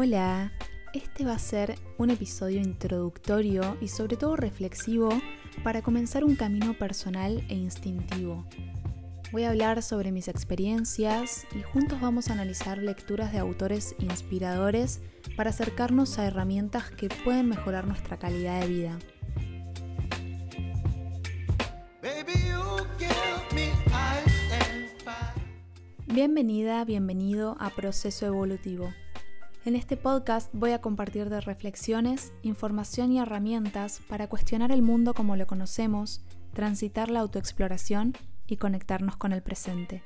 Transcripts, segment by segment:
Hola, este va a ser un episodio introductorio y sobre todo reflexivo para comenzar un camino personal e instintivo. Voy a hablar sobre mis experiencias y juntos vamos a analizar lecturas de autores inspiradores para acercarnos a herramientas que pueden mejorar nuestra calidad de vida. Bienvenida, bienvenido a Proceso Evolutivo. En este podcast voy a compartir de reflexiones, información y herramientas para cuestionar el mundo como lo conocemos, transitar la autoexploración y conectarnos con el presente.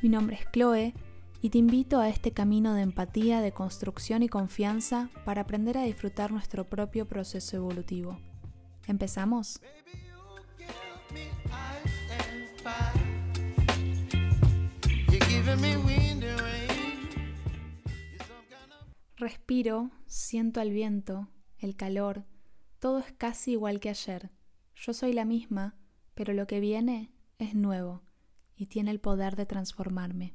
Mi nombre es Chloe y te invito a este camino de empatía, de construcción y confianza para aprender a disfrutar nuestro propio proceso evolutivo. ¿Empezamos? Respiro, siento el viento, el calor, todo es casi igual que ayer. Yo soy la misma, pero lo que viene es nuevo y tiene el poder de transformarme.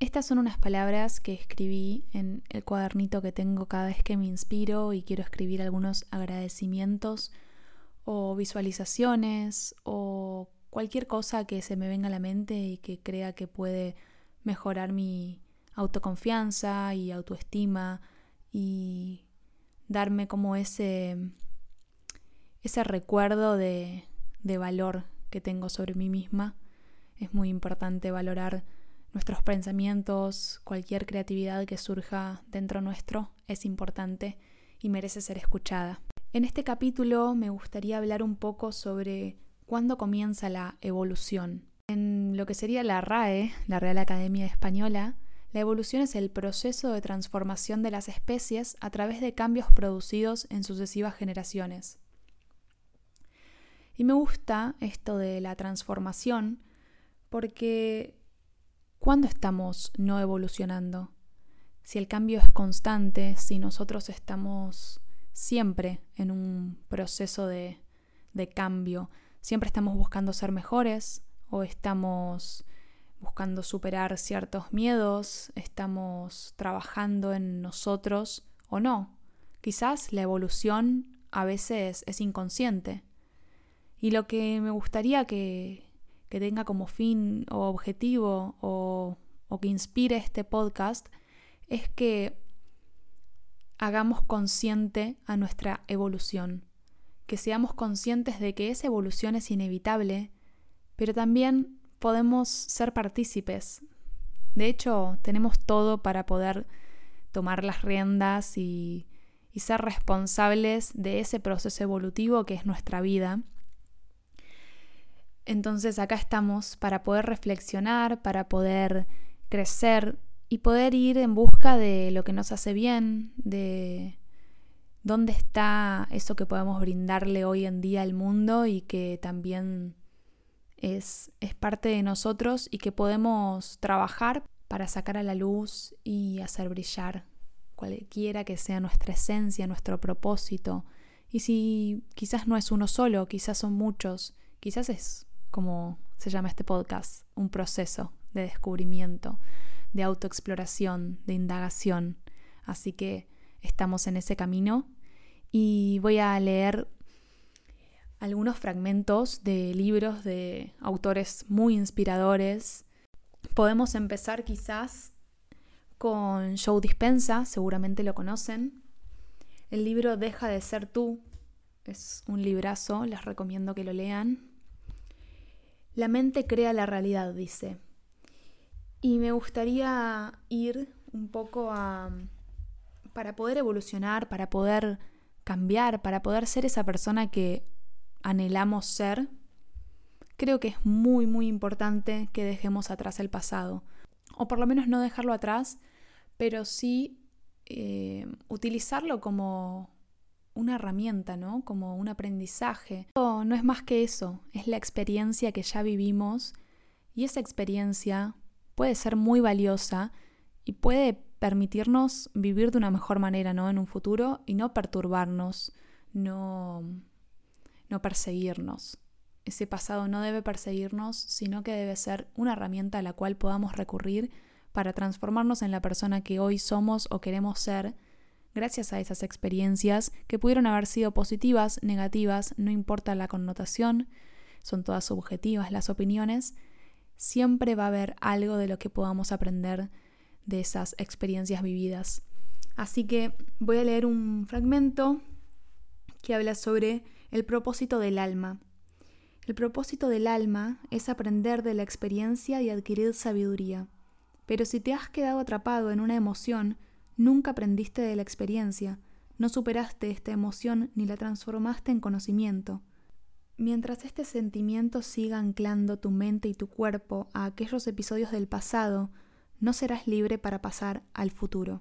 Estas son unas palabras que escribí en el cuadernito que tengo cada vez que me inspiro y quiero escribir algunos agradecimientos o visualizaciones o cualquier cosa que se me venga a la mente y que crea que puede mejorar mi autoconfianza y autoestima y darme como ese, ese recuerdo de, de valor que tengo sobre mí misma. Es muy importante valorar nuestros pensamientos, cualquier creatividad que surja dentro nuestro es importante y merece ser escuchada. En este capítulo me gustaría hablar un poco sobre cuándo comienza la evolución. En lo que sería la RAE, la Real Academia Española, la evolución es el proceso de transformación de las especies a través de cambios producidos en sucesivas generaciones. Y me gusta esto de la transformación porque ¿cuándo estamos no evolucionando? Si el cambio es constante, si nosotros estamos siempre en un proceso de, de cambio, siempre estamos buscando ser mejores o estamos buscando superar ciertos miedos, estamos trabajando en nosotros o no. Quizás la evolución a veces es inconsciente. Y lo que me gustaría que, que tenga como fin o objetivo o, o que inspire este podcast es que hagamos consciente a nuestra evolución que seamos conscientes de que esa evolución es inevitable, pero también podemos ser partícipes. De hecho, tenemos todo para poder tomar las riendas y, ser responsables de ese proceso evolutivo que es nuestra vida. Entonces acá estamos para poder reflexionar, para poder crecer y poder ir en busca de lo que nos hace bien, de, dónde está eso que podemos brindarle hoy en día al mundo y que también es, es parte de nosotros y que podemos trabajar para sacar a la luz y hacer brillar cualquiera que sea nuestra esencia, nuestro propósito. Y si quizás no es uno solo, quizás son muchos, quizás es como se llama este podcast, un proceso de descubrimiento, de autoexploración, de indagación. Así que estamos en ese camino y voy a leer algunos fragmentos de libros de autores muy inspiradores. Podemos empezar quizás con Joe Dispensa, seguramente lo conocen. El libro Deja de ser tú es un librazo, les recomiendo que lo lean. La mente crea la realidad, dice. Y me gustaría ir un poco a para poder evolucionar, para poder cambiar, para poder ser esa persona que anhelamos ser, creo que es muy, muy importante que dejemos atrás el pasado. O por lo menos no dejarlo atrás, pero sí eh, utilizarlo como una herramienta, ¿no? Como un aprendizaje. No, no es más que eso, es la experiencia que ya vivimos y esa experiencia puede ser muy valiosa y puede permitirnos vivir de una mejor manera, ¿no? En un futuro y no perturbarnos, no, no perseguirnos. Ese pasado no debe perseguirnos, sino que debe ser una herramienta a la cual podamos recurrir para transformarnos en la persona que hoy somos o queremos ser, gracias a esas experiencias que pudieron haber sido positivas, negativas, no importa la connotación, son todas subjetivas las opiniones, siempre va a haber algo de lo que podamos aprender de esas experiencias vividas. Así que voy a leer un fragmento que habla sobre el propósito del alma. El propósito del alma es aprender de la experiencia y adquirir sabiduría. Pero si te has quedado atrapado en una emoción, nunca aprendiste de la experiencia, no superaste esta emoción ni la transformaste en conocimiento. Mientras este sentimiento siga anclando tu mente y tu cuerpo a aquellos episodios del pasado, no serás libre para pasar al futuro.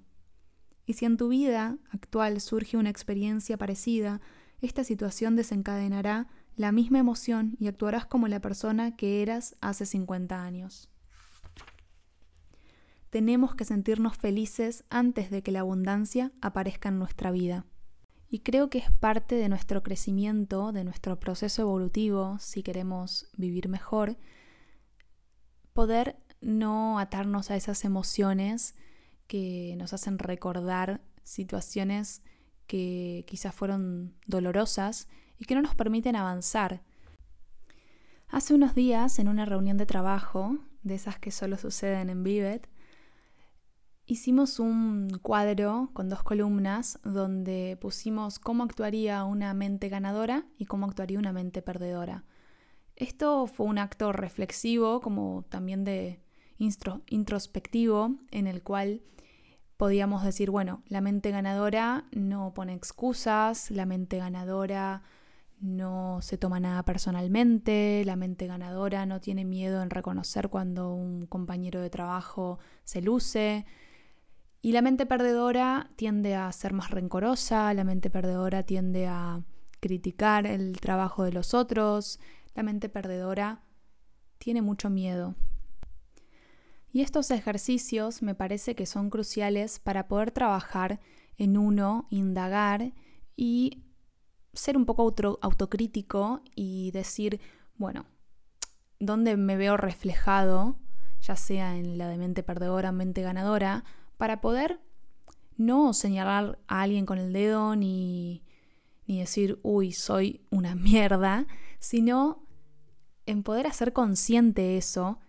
Y si en tu vida actual surge una experiencia parecida, esta situación desencadenará la misma emoción y actuarás como la persona que eras hace 50 años. Tenemos que sentirnos felices antes de que la abundancia aparezca en nuestra vida. Y creo que es parte de nuestro crecimiento, de nuestro proceso evolutivo, si queremos vivir mejor, poder no atarnos a esas emociones que nos hacen recordar situaciones que quizás fueron dolorosas y que no nos permiten avanzar. Hace unos días, en una reunión de trabajo, de esas que solo suceden en Vivet, hicimos un cuadro con dos columnas donde pusimos cómo actuaría una mente ganadora y cómo actuaría una mente perdedora. Esto fue un acto reflexivo, como también de introspectivo, en el cual podíamos decir, bueno, la mente ganadora no pone excusas, la mente ganadora no se toma nada personalmente, la mente ganadora no tiene miedo en reconocer cuando un compañero de trabajo se luce. Y la mente perdedora tiende a ser más rencorosa, la mente perdedora tiende a criticar el trabajo de los otros, la mente perdedora tiene mucho miedo, y estos ejercicios me parece que son cruciales para poder trabajar en uno, indagar y ser un poco autocrítico y decir, bueno, ¿dónde me veo reflejado, ya sea en la de mente perdedora, mente ganadora, para poder no señalar a alguien con el dedo ni, ni decir, uy, soy una mierda, sino en poder hacer consciente eso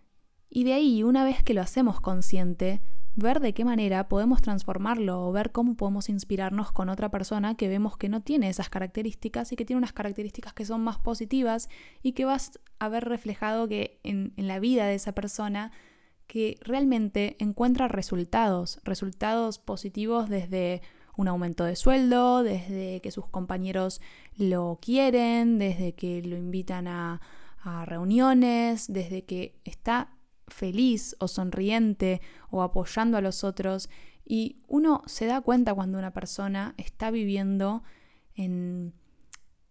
y de ahí, una vez que lo hacemos consciente, ver de qué manera podemos transformarlo o ver cómo podemos inspirarnos con otra persona que vemos que no tiene esas características y que tiene unas características que son más positivas y que vas a ver reflejado que en, en la vida de esa persona que realmente encuentra resultados, resultados positivos desde un aumento de sueldo, desde que sus compañeros lo quieren, desde que lo invitan a, a reuniones, desde que está feliz o sonriente o apoyando a los otros y uno se da cuenta cuando una persona está viviendo en,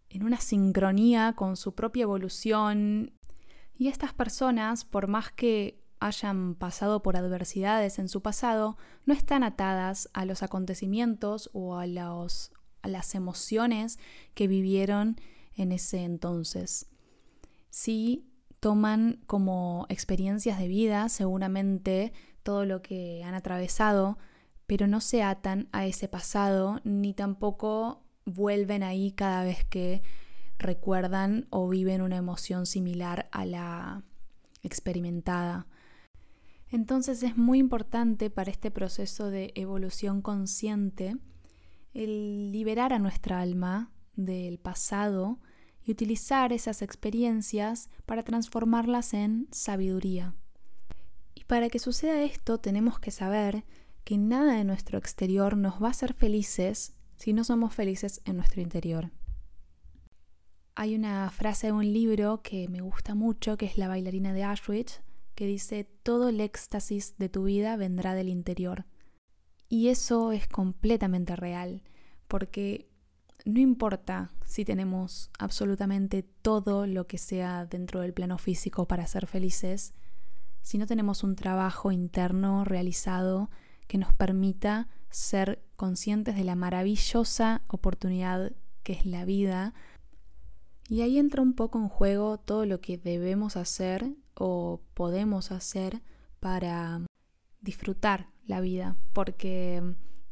en una sincronía con su propia evolución y estas personas, por más que hayan pasado por adversidades en su pasado, no están atadas a los acontecimientos o a, los, a las emociones que vivieron en ese entonces. Sí toman como experiencias de vida seguramente todo lo que han atravesado, pero no se atan a ese pasado ni tampoco vuelven ahí cada vez que recuerdan o viven una emoción similar a la experimentada. Entonces es muy importante para este proceso de evolución consciente el liberar a nuestra alma del pasado y utilizar esas experiencias para transformarlas en sabiduría. Y para que suceda esto tenemos que saber que nada de nuestro exterior nos va a hacer felices si no somos felices en nuestro interior. Hay una frase de un libro que me gusta mucho, que es La bailarina de Auschwitz, que dice, todo el éxtasis de tu vida vendrá del interior. Y eso es completamente real, porque no importa si tenemos absolutamente todo lo que sea dentro del plano físico para ser felices, si no tenemos un trabajo interno realizado que nos permita ser conscientes de la maravillosa oportunidad que es la vida. Y ahí entra un poco en juego todo lo que debemos hacer o podemos hacer para disfrutar la vida, porque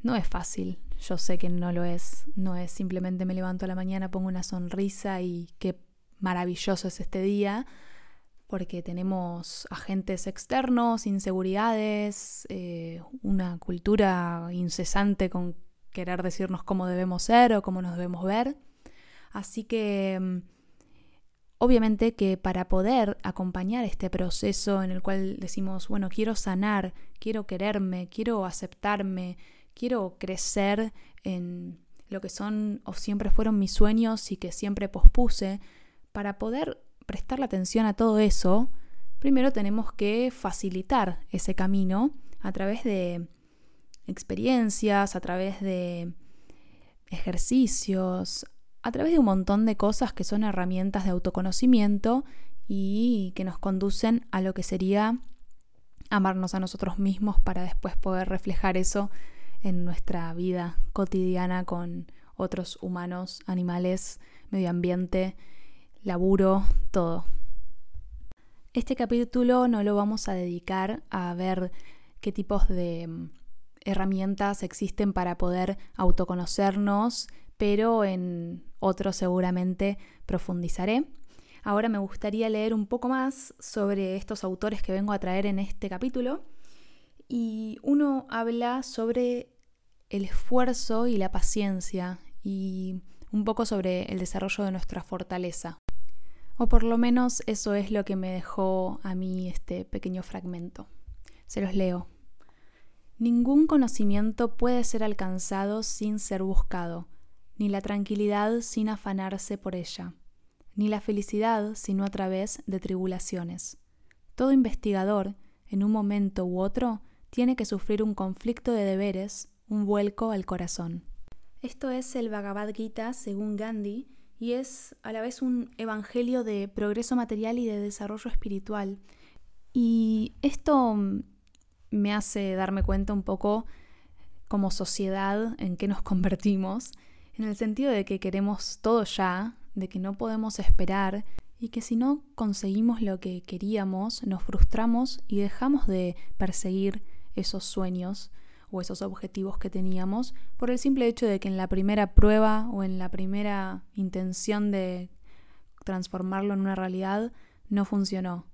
no es fácil. Yo sé que no lo es. No es simplemente me levanto a la mañana, pongo una sonrisa y qué maravilloso es este día, porque tenemos agentes externos, inseguridades, eh, una cultura incesante con querer decirnos cómo debemos ser o cómo nos debemos ver. Así que mm, obviamente que para poder acompañar este proceso en el cual decimos, bueno, quiero sanar, quiero quererme, quiero aceptarme, quiero crecer en lo que son o siempre fueron mis sueños y que siempre pospuse, para poder prestar la atención a todo eso, primero tenemos que facilitar ese camino a través de experiencias, a través de ejercicios, a través de un montón de cosas que son herramientas de autoconocimiento y que nos conducen a lo que sería amarnos a nosotros mismos para después poder reflejar eso en nuestra vida cotidiana con otros humanos, animales, medio ambiente, laburo, todo. Este capítulo no lo vamos a dedicar a ver qué tipos de herramientas existen para poder autoconocernos, pero en otro seguramente profundizaré. Ahora me gustaría leer un poco más sobre estos autores que vengo a traer en este capítulo. Y uno habla sobre el esfuerzo y la paciencia y un poco sobre el desarrollo de nuestra fortaleza. O por lo menos eso es lo que me dejó a mí este pequeño fragmento. Se los leo. Ningún conocimiento puede ser alcanzado sin ser buscado, ni la tranquilidad sin afanarse por ella, ni la felicidad sino a través de tribulaciones. Todo investigador, en un momento u otro, tiene que sufrir un conflicto de deberes, un vuelco al corazón. Esto es el Bhagavad Gita según Gandhi y es a la vez un evangelio de progreso material y de desarrollo espiritual. Y esto me hace darme cuenta un poco como sociedad en qué nos convertimos, en el sentido de que queremos todo ya, de que no podemos esperar y que si no conseguimos lo que queríamos, nos frustramos y dejamos de perseguir esos sueños o esos objetivos que teníamos por el simple hecho de que en la primera prueba o en la primera intención de transformarlo en una realidad no funcionó.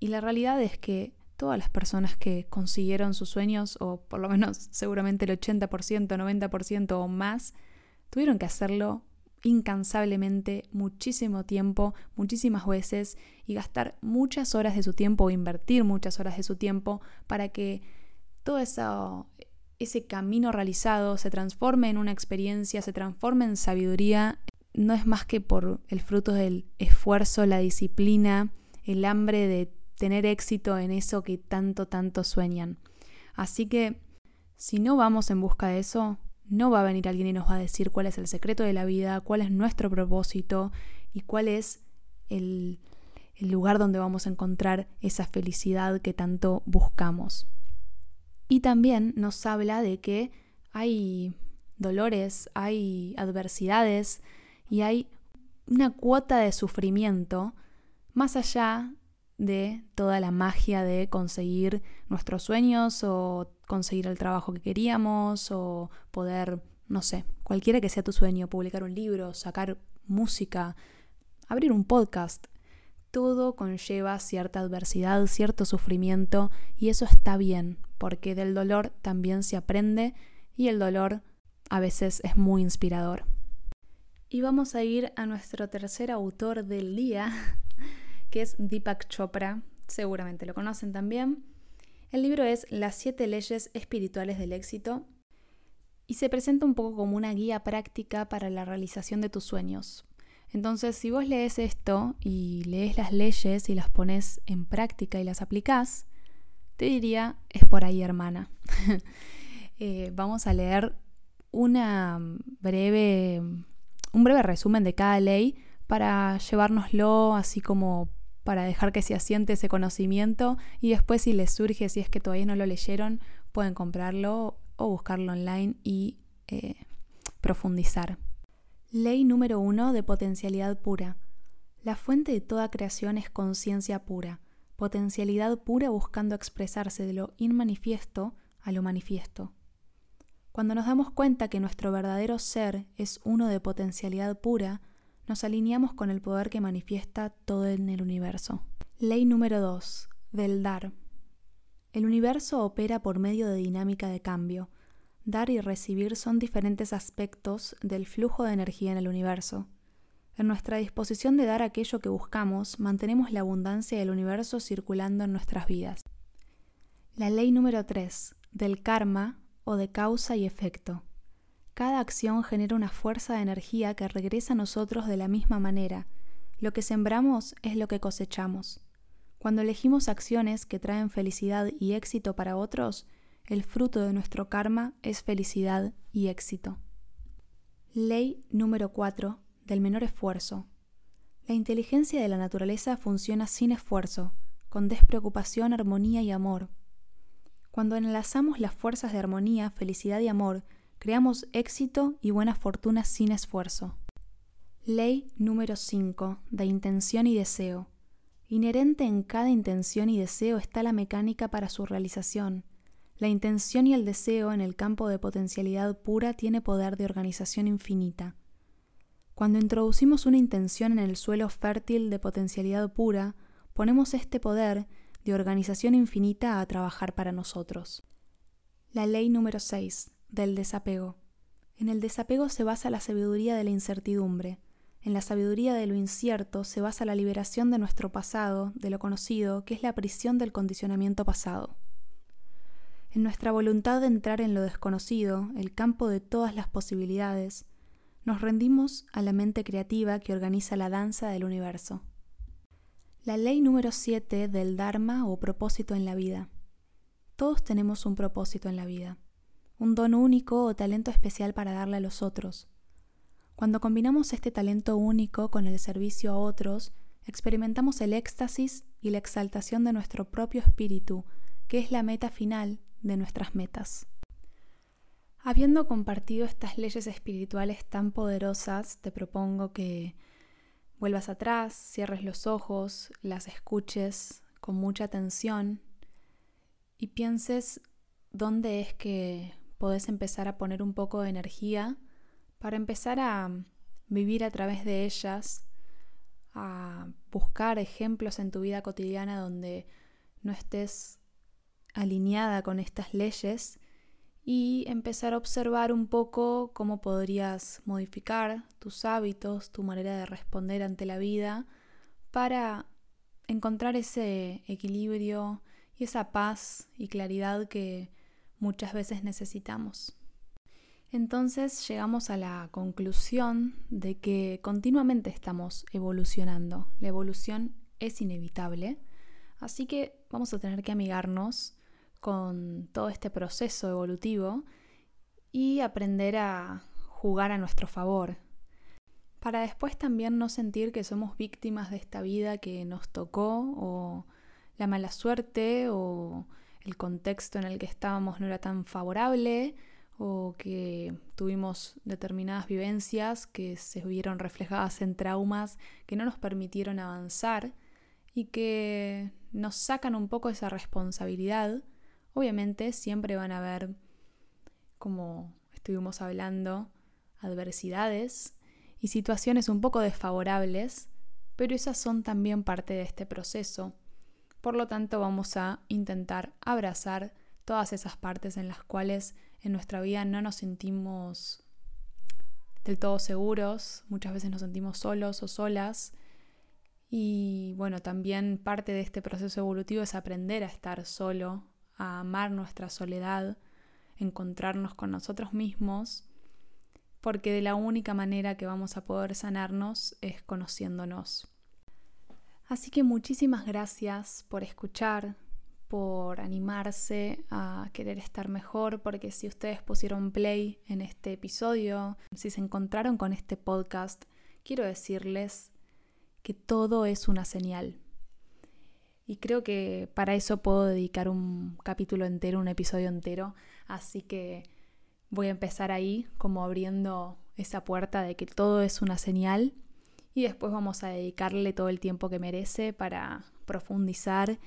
Y la realidad es que todas las personas que consiguieron sus sueños, o por lo menos seguramente el 80%, 90% o más, tuvieron que hacerlo incansablemente, muchísimo tiempo, muchísimas veces, y gastar muchas horas de su tiempo o invertir muchas horas de su tiempo para que todo eso, ese camino realizado se transforme en una experiencia, se transforme en sabiduría. No es más que por el fruto del esfuerzo, la disciplina, el hambre de tener éxito en eso que tanto, tanto sueñan. Así que si no vamos en busca de eso, no va a venir alguien y nos va a decir cuál es el secreto de la vida, cuál es nuestro propósito y cuál es el, el lugar donde vamos a encontrar esa felicidad que tanto buscamos. Y también nos habla de que hay dolores, hay adversidades y hay una cuota de sufrimiento más allá de toda la magia de conseguir nuestros sueños o conseguir el trabajo que queríamos o poder, no sé, cualquiera que sea tu sueño, publicar un libro, sacar música, abrir un podcast. Todo conlleva cierta adversidad, cierto sufrimiento y eso está bien, porque del dolor también se aprende y el dolor a veces es muy inspirador. Y vamos a ir a nuestro tercer autor del día, que es Deepak Chopra, seguramente lo conocen también. El libro es Las siete leyes espirituales del éxito y se presenta un poco como una guía práctica para la realización de tus sueños. Entonces, si vos lees esto y lees las leyes y las pones en práctica y las aplicás, te diría, es por ahí, hermana. Eh, vamos a leer una breve, un breve resumen de cada ley para llevárnoslo así como para dejar que se asiente ese conocimiento y después si les surge, si es que todavía no lo leyeron, pueden comprarlo o buscarlo online y eh, profundizar. Ley número uno de potencialidad pura. La fuente de toda creación es conciencia pura. Potencialidad pura buscando expresarse de lo inmanifiesto a lo manifiesto. Cuando nos damos cuenta que nuestro verdadero ser es uno de potencialidad pura, nos alineamos con el poder que manifiesta todo en el universo. Ley número 2. Del dar. El universo opera por medio de dinámica de cambio. Dar y recibir son diferentes aspectos del flujo de energía en el universo. En nuestra disposición de dar aquello que buscamos, mantenemos la abundancia del universo circulando en nuestras vidas. La ley número 3. Del karma o de causa y efecto. Cada acción genera una fuerza de energía que regresa a nosotros de la misma manera. Lo que sembramos es lo que cosechamos. Cuando elegimos acciones que traen felicidad y éxito para otros, el fruto de nuestro karma es felicidad y éxito. Ley número 4 del menor esfuerzo. La inteligencia de la naturaleza funciona sin esfuerzo, con despreocupación, armonía y amor. Cuando enlazamos las fuerzas de armonía, felicidad y amor, creamos éxito y buena fortuna sin esfuerzo. Ley número 5 de intención y deseo. Inherente en cada intención y deseo está la mecánica para su realización. La intención y el deseo en el campo de potencialidad pura tiene poder de organización infinita. Cuando introducimos una intención en el suelo fértil de potencialidad pura, ponemos este poder de organización infinita a trabajar para nosotros. La ley número 6 del desapego. En el desapego se basa la sabiduría de la incertidumbre. En la sabiduría de lo incierto se basa la liberación de nuestro pasado, de lo conocido, que es la prisión del condicionamiento pasado. En nuestra voluntad de entrar en lo desconocido, el campo de todas las posibilidades, nos rendimos a la mente creativa que organiza la danza del universo. La ley número 7 del Dharma o propósito en la vida. Todos tenemos un propósito en la vida un don único o talento especial para darle a los otros. Cuando combinamos este talento único con el servicio a otros, experimentamos el éxtasis y la exaltación de nuestro propio espíritu, que es la meta final de nuestras metas. Habiendo compartido estas leyes espirituales tan poderosas, te propongo que vuelvas atrás, cierres los ojos, las escuches con mucha atención y pienses dónde es que podés empezar a poner un poco de energía para empezar a vivir a través de ellas, a buscar ejemplos en tu vida cotidiana donde no estés alineada con estas leyes y empezar a observar un poco cómo podrías modificar tus hábitos, tu manera de responder ante la vida para encontrar ese equilibrio y esa paz y claridad que muchas veces necesitamos. Entonces llegamos a la conclusión de que continuamente estamos evolucionando. La evolución es inevitable, así que vamos a tener que amigarnos con todo este proceso evolutivo y aprender a jugar a nuestro favor, para después también no sentir que somos víctimas de esta vida que nos tocó o la mala suerte o el contexto en el que estábamos no era tan favorable o que tuvimos determinadas vivencias que se vieron reflejadas en traumas que no nos permitieron avanzar y que nos sacan un poco esa responsabilidad. Obviamente siempre van a haber, como estuvimos hablando, adversidades y situaciones un poco desfavorables, pero esas son también parte de este proceso por lo tanto, vamos a intentar abrazar todas esas partes en las cuales en nuestra vida no nos sentimos del todo seguros, muchas veces nos sentimos solos o solas. Y bueno, también parte de este proceso evolutivo es aprender a estar solo, a amar nuestra soledad, encontrarnos con nosotros mismos, porque de la única manera que vamos a poder sanarnos es conociéndonos. Así que muchísimas gracias por escuchar, por animarse a querer estar mejor, porque si ustedes pusieron play en este episodio, si se encontraron con este podcast, quiero decirles que todo es una señal. Y creo que para eso puedo dedicar un capítulo entero, un episodio entero. Así que voy a empezar ahí, como abriendo esa puerta de que todo es una señal y después vamos a dedicarle todo el tiempo que merece para profundizar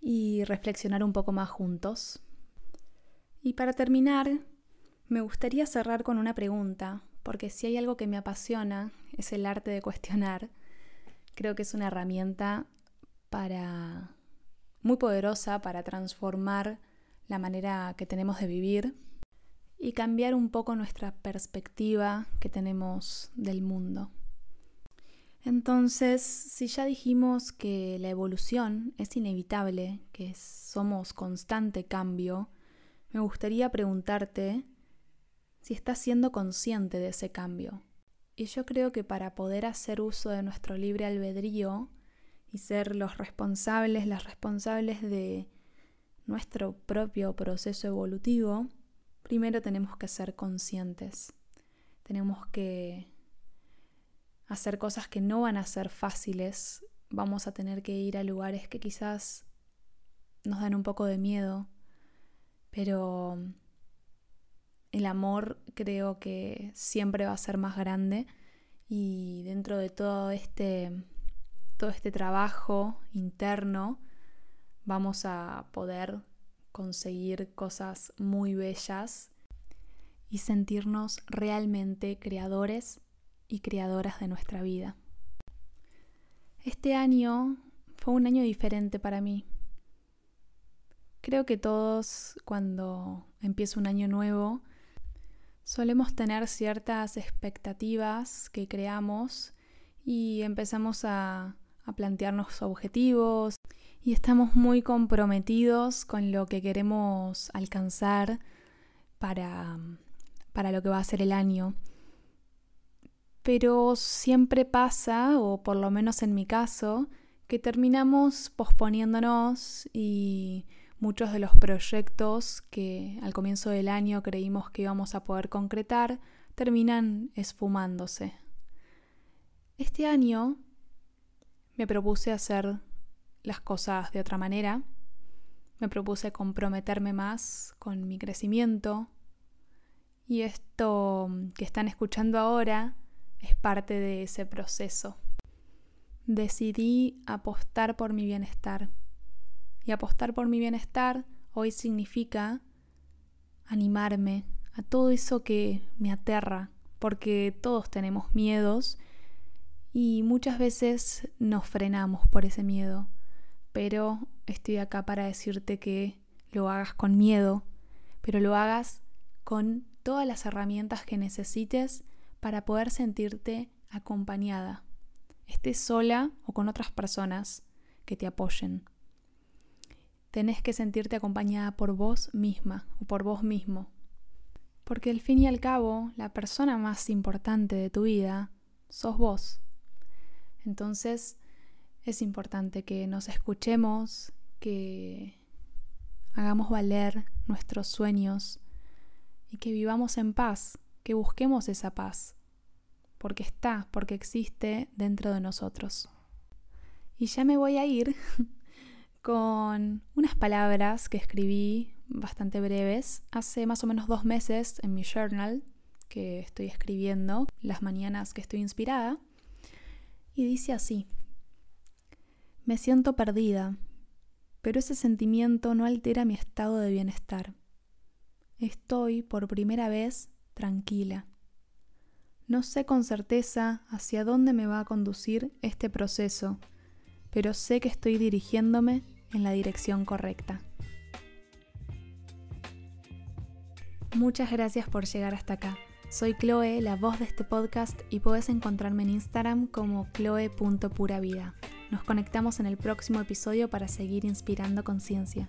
y reflexionar un poco más juntos. Y para terminar, me gustaría cerrar con una pregunta, porque si hay algo que me apasiona es el arte de cuestionar. Creo que es una herramienta para muy poderosa para transformar la manera que tenemos de vivir y cambiar un poco nuestra perspectiva que tenemos del mundo. Entonces, si ya dijimos que la evolución es inevitable, que somos constante cambio, me gustaría preguntarte si estás siendo consciente de ese cambio. Y yo creo que para poder hacer uso de nuestro libre albedrío y ser los responsables, las responsables de nuestro propio proceso evolutivo, primero tenemos que ser conscientes. Tenemos que hacer cosas que no van a ser fáciles. Vamos a tener que ir a lugares que quizás nos dan un poco de miedo, pero el amor creo que siempre va a ser más grande y dentro de todo este todo este trabajo interno vamos a poder conseguir cosas muy bellas y sentirnos realmente creadores y creadoras de nuestra vida. Este año fue un año diferente para mí. Creo que todos cuando empieza un año nuevo solemos tener ciertas expectativas que creamos y empezamos a, a plantearnos objetivos y estamos muy comprometidos con lo que queremos alcanzar para, para lo que va a ser el año pero siempre pasa, o por lo menos en mi caso, que terminamos posponiéndonos y muchos de los proyectos que al comienzo del año creímos que íbamos a poder concretar terminan esfumándose. Este año me propuse hacer las cosas de otra manera, me propuse comprometerme más con mi crecimiento y esto que están escuchando ahora es parte de ese proceso. Decidí apostar por mi bienestar. Y apostar por mi bienestar hoy significa animarme a todo eso que me aterra, porque todos tenemos miedos y muchas veces nos frenamos por ese miedo. Pero estoy acá para decirte que lo hagas con miedo, pero lo hagas con todas las herramientas que necesites para poder sentirte acompañada, estés sola o con otras personas que te apoyen. Tenés que sentirte acompañada por vos misma o por vos mismo. Porque al fin y al cabo, la persona más importante de tu vida sos vos. Entonces, es importante que nos escuchemos, que hagamos valer nuestros sueños y que vivamos en paz que busquemos esa paz, porque está, porque existe dentro de nosotros. Y ya me voy a ir con unas palabras que escribí bastante breves hace más o menos dos meses en mi journal que estoy escribiendo las mañanas que estoy inspirada. Y dice así, me siento perdida, pero ese sentimiento no altera mi estado de bienestar. Estoy por primera vez tranquila. No sé con certeza hacia dónde me va a conducir este proceso, pero sé que estoy dirigiéndome en la dirección correcta. Muchas gracias por llegar hasta acá. Soy Chloe, la voz de este podcast, y puedes encontrarme en Instagram como chloe.puravida. Nos conectamos en el próximo episodio para seguir inspirando conciencia.